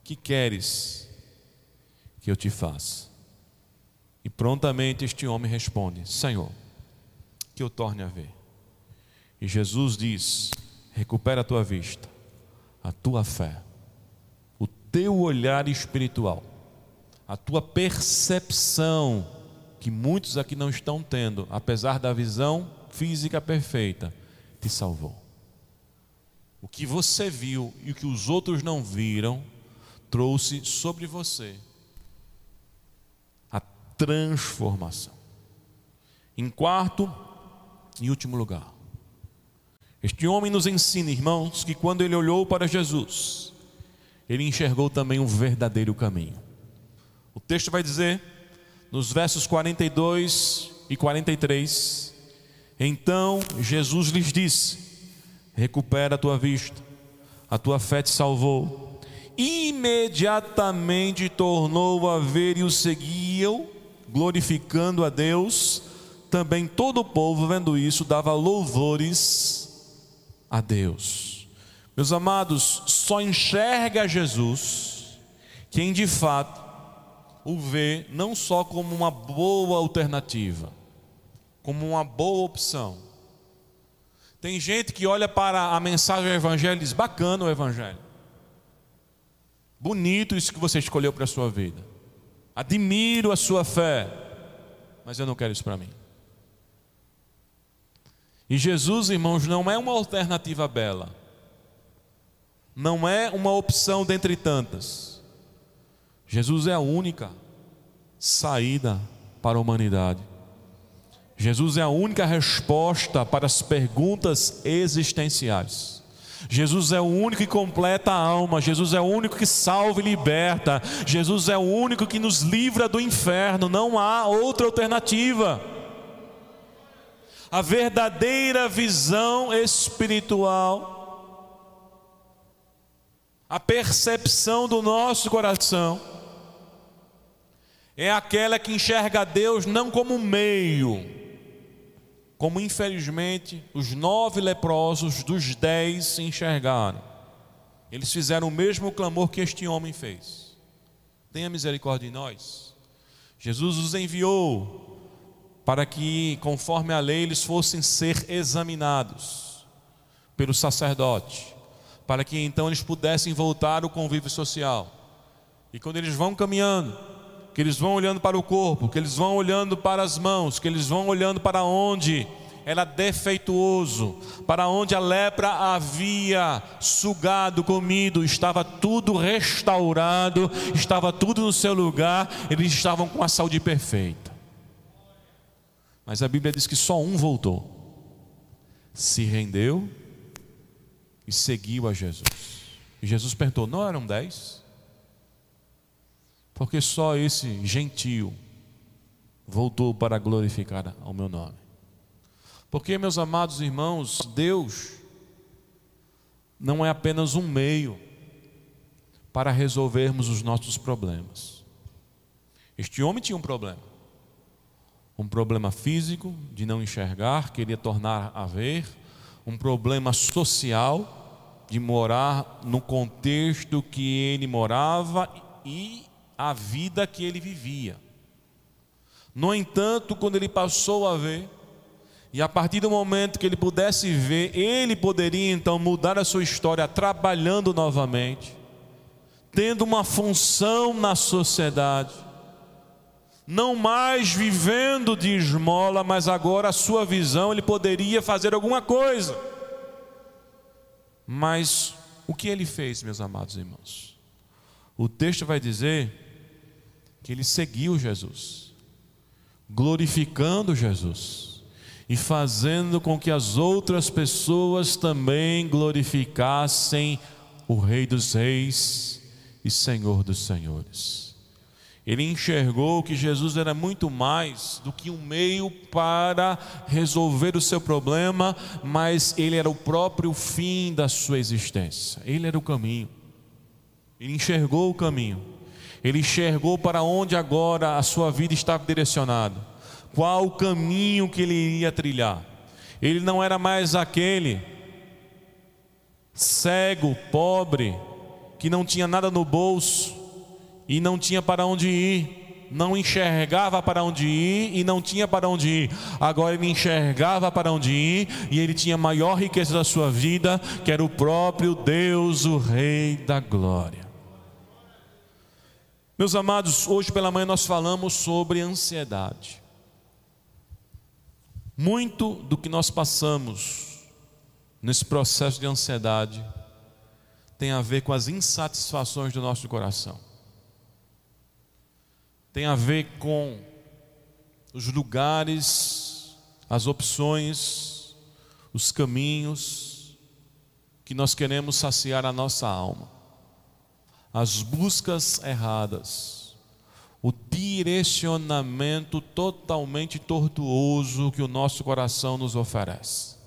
Que queres que eu te faça? E prontamente este homem responde: Senhor, que eu torne a ver. E Jesus diz: Recupera a tua vista, a tua fé teu olhar espiritual, a tua percepção, que muitos aqui não estão tendo, apesar da visão física perfeita, te salvou. O que você viu e o que os outros não viram, trouxe sobre você a transformação. Em quarto e último lugar, este homem nos ensina, irmãos, que quando ele olhou para Jesus, ele enxergou também um verdadeiro caminho. O texto vai dizer, nos versos 42 e 43, então Jesus lhes disse: Recupera a tua vista, a tua fé te salvou. Imediatamente tornou a ver e o seguiam, glorificando a Deus. Também todo o povo, vendo isso, dava louvores a Deus. Meus amados, só enxerga Jesus quem de fato o vê não só como uma boa alternativa, como uma boa opção. Tem gente que olha para a mensagem do Evangelho e diz: bacana o Evangelho, bonito isso que você escolheu para a sua vida, admiro a sua fé, mas eu não quero isso para mim. E Jesus, irmãos, não é uma alternativa bela não é uma opção dentre tantas. Jesus é a única saída para a humanidade. Jesus é a única resposta para as perguntas existenciais. Jesus é o único que completa a alma, Jesus é o único que salva e liberta, Jesus é o único que nos livra do inferno, não há outra alternativa. A verdadeira visão espiritual a percepção do nosso coração é aquela que enxerga Deus não como meio, como infelizmente os nove leprosos dos dez se enxergaram. Eles fizeram o mesmo clamor que este homem fez. Tenha misericórdia de nós. Jesus os enviou para que, conforme a lei, eles fossem ser examinados pelo sacerdote para que então eles pudessem voltar ao convívio social. E quando eles vão caminhando, que eles vão olhando para o corpo, que eles vão olhando para as mãos, que eles vão olhando para onde era defeituoso, para onde a lepra havia sugado, comido, estava tudo restaurado, estava tudo no seu lugar, eles estavam com a saúde perfeita. Mas a Bíblia diz que só um voltou, se rendeu e seguiu a Jesus. E Jesus perguntou: não eram dez? Porque só esse gentio voltou para glorificar ao meu nome. Porque, meus amados irmãos, Deus não é apenas um meio para resolvermos os nossos problemas. Este homem tinha um problema. Um problema físico, de não enxergar, queria tornar a ver, um problema social, de morar no contexto que ele morava e a vida que ele vivia. No entanto, quando ele passou a ver, e a partir do momento que ele pudesse ver, ele poderia então mudar a sua história trabalhando novamente, tendo uma função na sociedade, não mais vivendo de esmola, mas agora a sua visão ele poderia fazer alguma coisa. Mas o que ele fez, meus amados irmãos? O texto vai dizer que ele seguiu Jesus. glorificando Jesus e fazendo com que as outras pessoas também glorificassem o Rei dos Reis e Senhor dos Senhores. Ele enxergou que Jesus era muito mais do que um meio para resolver o seu problema, mas ele era o próprio fim da sua existência. Ele era o caminho. Ele enxergou o caminho. Ele enxergou para onde agora a sua vida estava direcionada. Qual o caminho que ele iria trilhar. Ele não era mais aquele cego, pobre, que não tinha nada no bolso, e não tinha para onde ir, não enxergava para onde ir e não tinha para onde ir. Agora ele enxergava para onde ir e ele tinha maior riqueza da sua vida, que era o próprio Deus, o Rei da Glória. Meus amados, hoje pela manhã nós falamos sobre ansiedade. Muito do que nós passamos nesse processo de ansiedade tem a ver com as insatisfações do nosso coração tem a ver com os lugares, as opções, os caminhos que nós queremos saciar a nossa alma, as buscas erradas, o direcionamento totalmente tortuoso que o nosso coração nos oferece,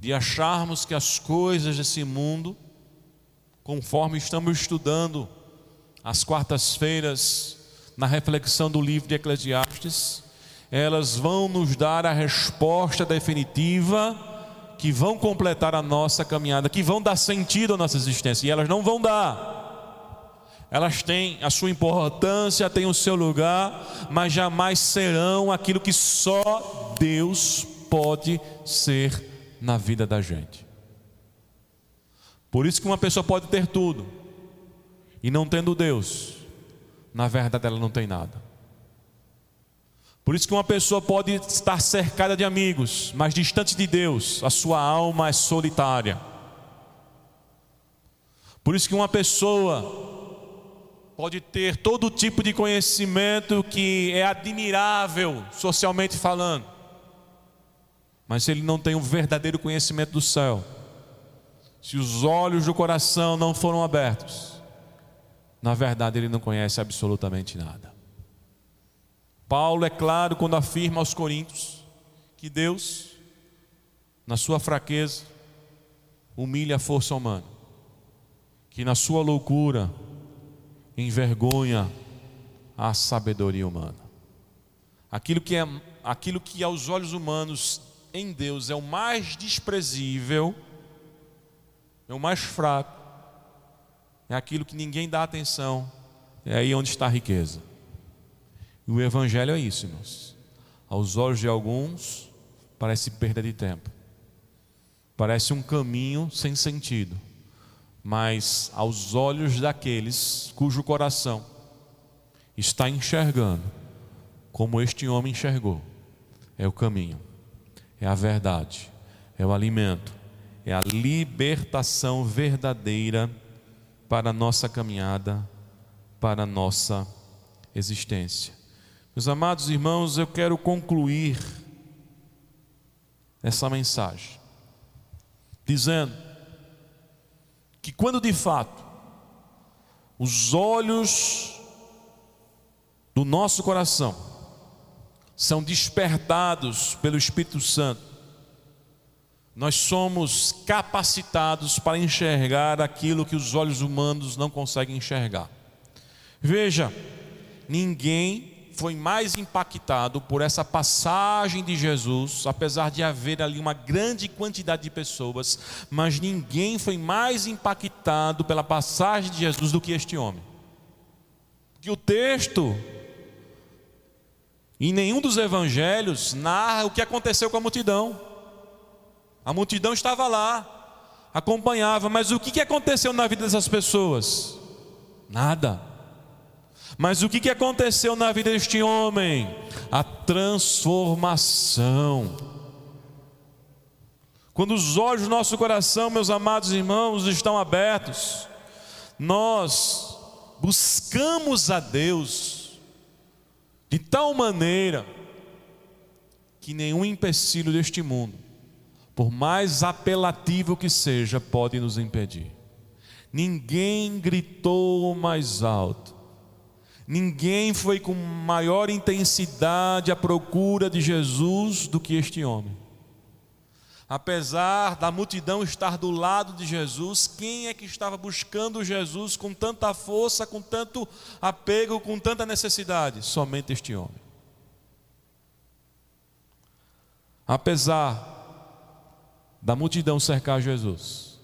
de acharmos que as coisas desse mundo, conforme estamos estudando às quartas-feiras, na reflexão do livro de Eclesiastes, elas vão nos dar a resposta definitiva que vão completar a nossa caminhada, que vão dar sentido à nossa existência, e elas não vão dar. Elas têm a sua importância, têm o seu lugar, mas jamais serão aquilo que só Deus pode ser na vida da gente. Por isso que uma pessoa pode ter tudo e não tendo Deus, na verdade ela não tem nada. Por isso que uma pessoa pode estar cercada de amigos, mas distante de Deus, a sua alma é solitária. Por isso que uma pessoa pode ter todo tipo de conhecimento que é admirável socialmente falando, mas se ele não tem um verdadeiro conhecimento do céu, se os olhos do coração não foram abertos, na verdade ele não conhece absolutamente nada. Paulo é claro quando afirma aos Coríntios que Deus, na sua fraqueza, humilha a força humana, que na sua loucura envergonha a sabedoria humana. Aquilo que, é, aquilo que aos olhos humanos em Deus é o mais desprezível, é o mais fraco, é aquilo que ninguém dá atenção, é aí onde está a riqueza. E o Evangelho é isso, irmãos. Aos olhos de alguns, parece perda de tempo, parece um caminho sem sentido, mas aos olhos daqueles cujo coração está enxergando, como este homem enxergou, é o caminho, é a verdade, é o alimento, é a libertação verdadeira para a nossa caminhada, para a nossa existência. Meus amados irmãos, eu quero concluir essa mensagem dizendo que quando de fato os olhos do nosso coração são despertados pelo Espírito Santo, nós somos capacitados para enxergar aquilo que os olhos humanos não conseguem enxergar. Veja, ninguém foi mais impactado por essa passagem de Jesus, apesar de haver ali uma grande quantidade de pessoas, mas ninguém foi mais impactado pela passagem de Jesus do que este homem. Que o texto em nenhum dos evangelhos narra o que aconteceu com a multidão. A multidão estava lá, acompanhava, mas o que aconteceu na vida dessas pessoas? Nada. Mas o que aconteceu na vida deste homem? A transformação. Quando os olhos do nosso coração, meus amados irmãos, estão abertos, nós buscamos a Deus de tal maneira que nenhum empecilho deste mundo, por mais apelativo que seja, pode nos impedir. Ninguém gritou mais alto, ninguém foi com maior intensidade à procura de Jesus do que este homem. Apesar da multidão estar do lado de Jesus, quem é que estava buscando Jesus com tanta força, com tanto apego, com tanta necessidade? Somente este homem. Apesar da multidão cercar Jesus,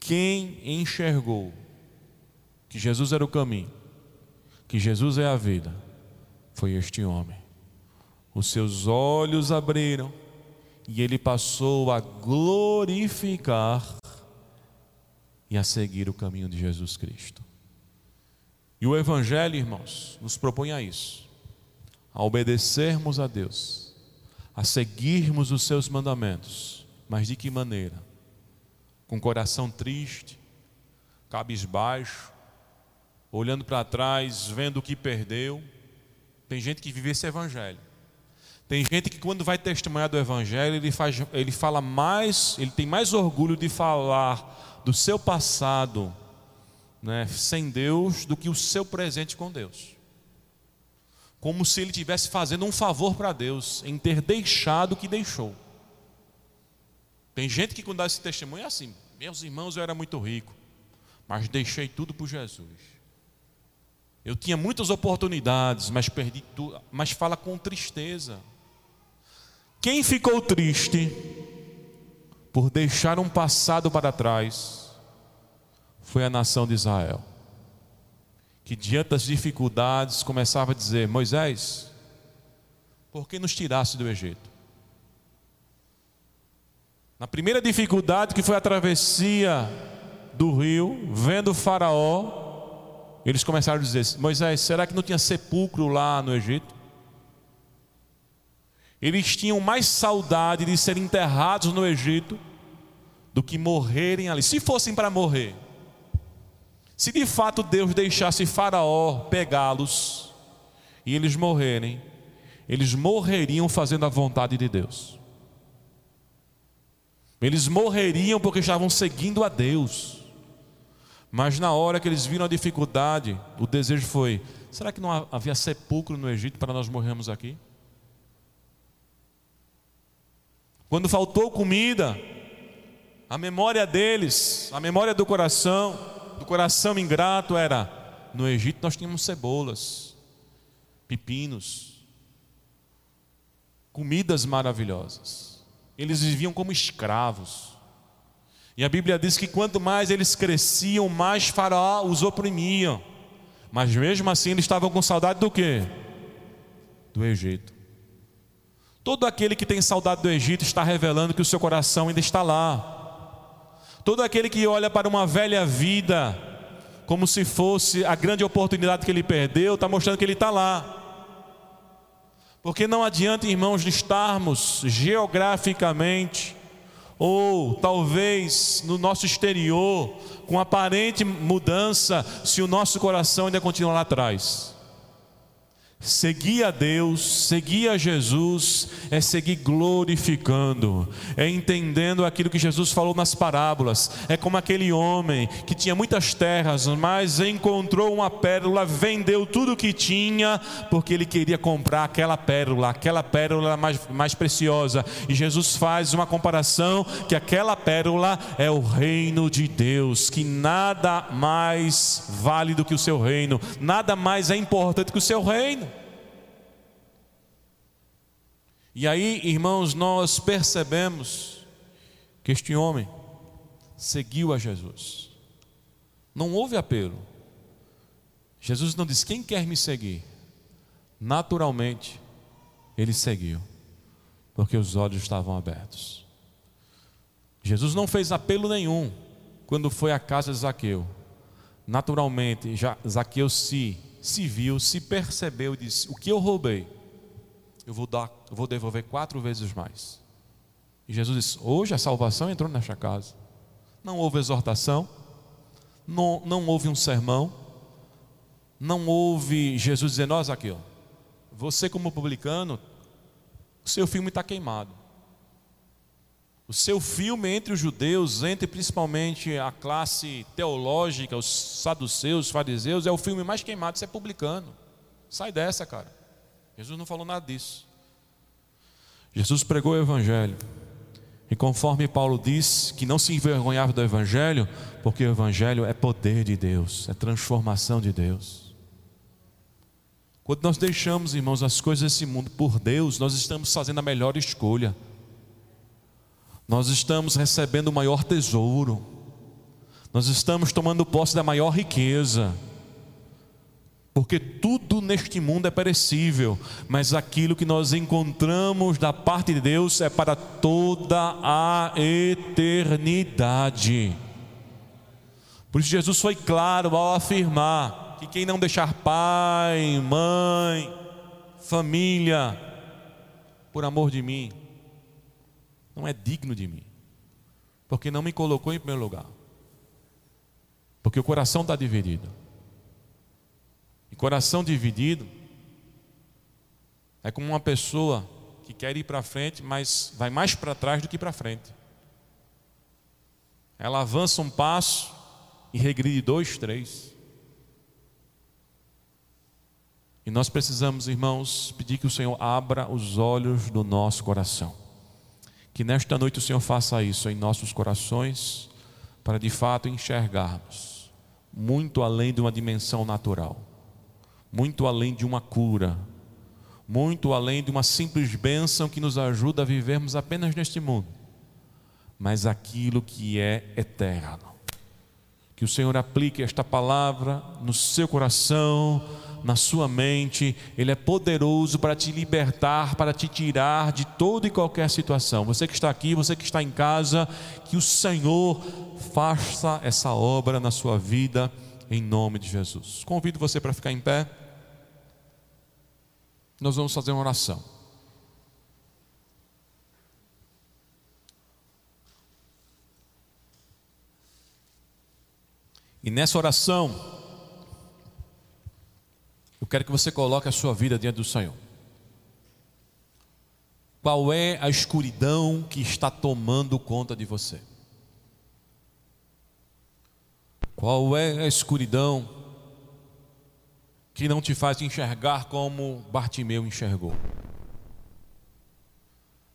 quem enxergou que Jesus era o caminho, que Jesus é a vida, foi este homem. Os seus olhos abriram e ele passou a glorificar e a seguir o caminho de Jesus Cristo. E o Evangelho, irmãos, nos propõe a isso, a obedecermos a Deus, a seguirmos os seus mandamentos, mas de que maneira? Com coração triste, cabisbaixo, olhando para trás, vendo o que perdeu. Tem gente que vive esse Evangelho tem gente que quando vai testemunhar do evangelho, ele, faz, ele fala mais, ele tem mais orgulho de falar do seu passado, né, sem Deus, do que o seu presente com Deus. Como se ele estivesse fazendo um favor para Deus em ter deixado o que deixou. Tem gente que quando dá esse testemunho é assim: meus irmãos, eu era muito rico, mas deixei tudo por Jesus. Eu tinha muitas oportunidades, mas perdi tudo. Mas fala com tristeza. Quem ficou triste por deixar um passado para trás foi a nação de Israel, que diante das dificuldades começava a dizer: Moisés, por que nos tiraste do Egito? Na primeira dificuldade, que foi a travessia do rio, vendo o Faraó, eles começaram a dizer: Moisés, será que não tinha sepulcro lá no Egito? Eles tinham mais saudade de serem enterrados no Egito do que morrerem ali. Se fossem para morrer, se de fato Deus deixasse Faraó pegá-los e eles morrerem, eles morreriam fazendo a vontade de Deus. Eles morreriam porque estavam seguindo a Deus. Mas na hora que eles viram a dificuldade, o desejo foi: será que não havia sepulcro no Egito para nós morrermos aqui? Quando faltou comida, a memória deles, a memória do coração, do coração ingrato era: no Egito nós tínhamos cebolas, pepinos, comidas maravilhosas. Eles viviam como escravos. E a Bíblia diz que quanto mais eles cresciam, mais Faraó os oprimiam. Mas mesmo assim eles estavam com saudade do quê? Do Egito. Todo aquele que tem saudade do Egito está revelando que o seu coração ainda está lá. Todo aquele que olha para uma velha vida, como se fosse a grande oportunidade que ele perdeu, está mostrando que ele está lá. Porque não adianta, irmãos, estarmos geograficamente, ou talvez no nosso exterior, com aparente mudança, se o nosso coração ainda continua lá atrás. Seguir a Deus, seguir a Jesus, é seguir glorificando, é entendendo aquilo que Jesus falou nas parábolas. É como aquele homem que tinha muitas terras, mas encontrou uma pérola, vendeu tudo o que tinha, porque ele queria comprar aquela pérola, aquela pérola mais, mais preciosa. E Jesus faz uma comparação: que aquela pérola é o reino de Deus, que nada mais vale do que o seu reino, nada mais é importante que o seu reino. E aí, irmãos, nós percebemos que este homem seguiu a Jesus. Não houve apelo. Jesus não disse: Quem quer me seguir? Naturalmente, ele seguiu, porque os olhos estavam abertos. Jesus não fez apelo nenhum quando foi à casa de Zaqueu. Naturalmente, já Zaqueu se, se viu, se percebeu e disse: O que eu roubei? Eu vou, dar, eu vou devolver quatro vezes mais. E Jesus disse: Hoje a salvação entrou nesta casa. Não houve exortação, não, não houve um sermão, não houve Jesus dizendo: ó, você, como publicano, o seu filme está queimado. O seu filme entre os judeus, entre principalmente a classe teológica, os saduceus, os fariseus, é o filme mais queimado, você é publicano. Sai dessa, cara. Jesus não falou nada disso. Jesus pregou o Evangelho. E conforme Paulo disse que não se envergonhava do Evangelho, porque o Evangelho é poder de Deus, é transformação de Deus. Quando nós deixamos, irmãos, as coisas desse mundo por Deus, nós estamos fazendo a melhor escolha. Nós estamos recebendo o maior tesouro. Nós estamos tomando posse da maior riqueza. Porque tudo neste mundo é perecível, mas aquilo que nós encontramos da parte de Deus é para toda a eternidade. Por isso, Jesus foi claro ao afirmar que quem não deixar pai, mãe, família, por amor de mim, não é digno de mim, porque não me colocou em primeiro lugar, porque o coração está dividido. Coração dividido é como uma pessoa que quer ir para frente, mas vai mais para trás do que para frente. Ela avança um passo e regride dois, três. E nós precisamos, irmãos, pedir que o Senhor abra os olhos do nosso coração. Que nesta noite o Senhor faça isso em nossos corações, para de fato enxergarmos muito além de uma dimensão natural muito além de uma cura, muito além de uma simples bênção que nos ajuda a vivermos apenas neste mundo, mas aquilo que é eterno. Que o Senhor aplique esta palavra no seu coração, na sua mente, Ele é poderoso para te libertar, para te tirar de toda e qualquer situação. Você que está aqui, você que está em casa, que o Senhor faça essa obra na sua vida em nome de Jesus. Convido você para ficar em pé. Nós vamos fazer uma oração. E nessa oração, eu quero que você coloque a sua vida diante do Senhor. Qual é a escuridão que está tomando conta de você? Qual é a escuridão que não te faz enxergar como Bartimeu enxergou?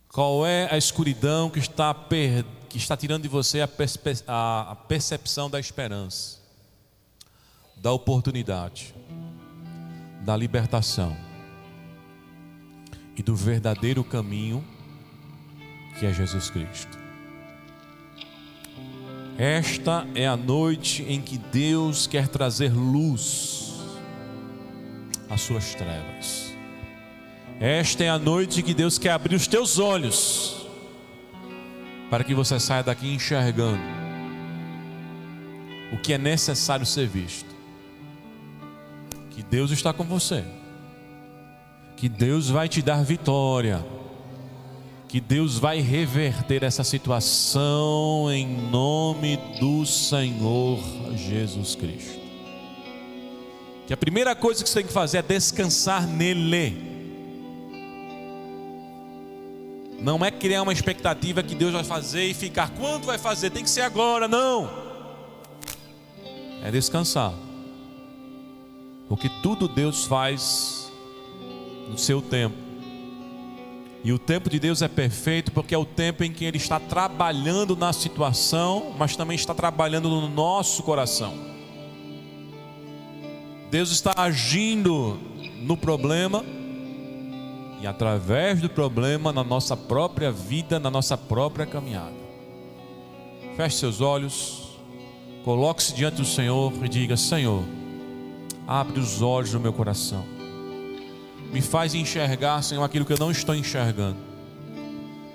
Qual é a escuridão que está, per... que está tirando de você a, perspe... a percepção da esperança, da oportunidade, da libertação e do verdadeiro caminho que é Jesus Cristo? Esta é a noite em que Deus quer trazer luz às suas trevas. Esta é a noite que Deus quer abrir os teus olhos para que você saia daqui enxergando o que é necessário ser visto. Que Deus está com você. Que Deus vai te dar vitória que Deus vai reverter essa situação em nome do Senhor Jesus Cristo. Que a primeira coisa que você tem que fazer é descansar nele. Não é criar uma expectativa que Deus vai fazer e ficar quando vai fazer, tem que ser agora, não. É descansar. Porque tudo Deus faz no seu tempo. E o tempo de Deus é perfeito porque é o tempo em que Ele está trabalhando na situação, mas também está trabalhando no nosso coração. Deus está agindo no problema e através do problema na nossa própria vida, na nossa própria caminhada. Feche seus olhos, coloque-se diante do Senhor e diga: Senhor, abre os olhos do meu coração me faz enxergar, Senhor, aquilo que eu não estou enxergando.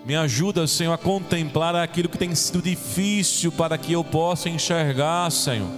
Me ajuda, Senhor, a contemplar aquilo que tem sido difícil para que eu possa enxergar, Senhor.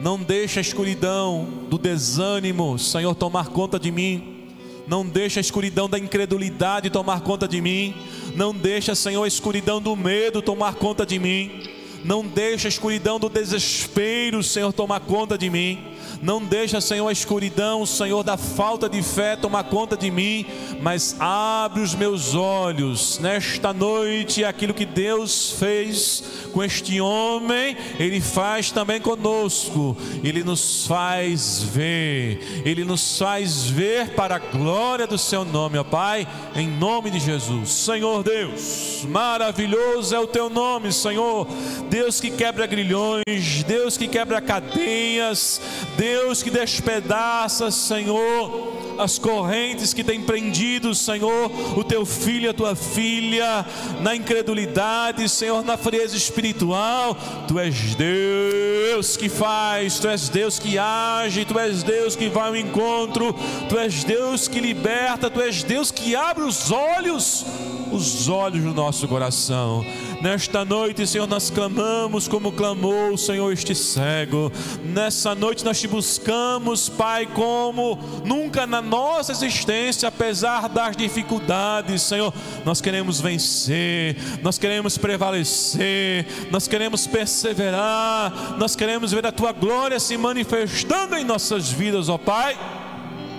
Não deixe a escuridão do desânimo, Senhor, tomar conta de mim. Não deixe a escuridão da incredulidade tomar conta de mim. Não deixe, Senhor, a escuridão do medo tomar conta de mim. Não deixe a escuridão do desespero, Senhor, tomar conta de mim Não deixa, Senhor, a escuridão, Senhor, da falta de fé tomar conta de mim, mas abre os meus olhos nesta noite. Aquilo que Deus fez com este homem, Ele faz também conosco. Ele nos faz ver, Ele nos faz ver para a glória do Seu nome, ó Pai, em nome de Jesus. Senhor Deus, maravilhoso é o Teu nome, Senhor. Deus que quebra grilhões, Deus que quebra cadeias, Deus que despedaça, Senhor, as correntes que tem prendido, Senhor, o teu filho a tua filha na incredulidade, Senhor, na frieza espiritual. Tu és Deus que faz, tu és Deus que age, tu és Deus que vai ao encontro, tu és Deus que liberta, tu és Deus que abre os olhos, os olhos do nosso coração. Nesta noite, Senhor, nós clamamos como clamou o Senhor este cego. Nessa noite nós te buscamos, Pai, como nunca na nossa existência, apesar das dificuldades, Senhor, nós queremos vencer, nós queremos prevalecer, nós queremos perseverar, nós queremos ver a tua glória se manifestando em nossas vidas, ó Pai,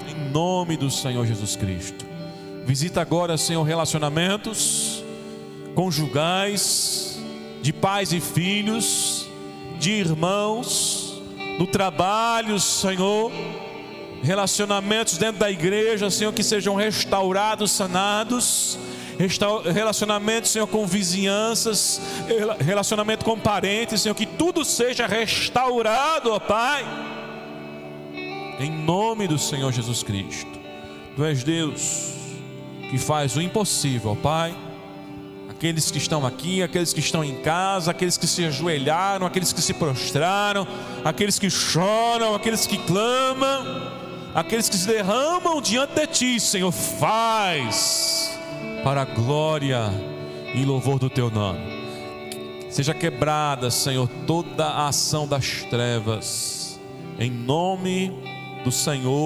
em nome do Senhor Jesus Cristo. Visita agora, Senhor, relacionamentos conjugais, de pais e filhos, de irmãos, no trabalho, Senhor, relacionamentos dentro da igreja, Senhor, que sejam restaurados, sanados, relacionamentos, Senhor, com vizinhanças, relacionamento com parentes, Senhor, que tudo seja restaurado, ó Pai, em nome do Senhor Jesus Cristo. Tu és Deus que faz o impossível, ó Pai aqueles que estão aqui, aqueles que estão em casa, aqueles que se ajoelharam, aqueles que se prostraram, aqueles que choram, aqueles que clamam, aqueles que se derramam diante de Ti, Senhor, faz para a glória e louvor do Teu nome. Seja quebrada, Senhor, toda a ação das trevas, em nome do Senhor.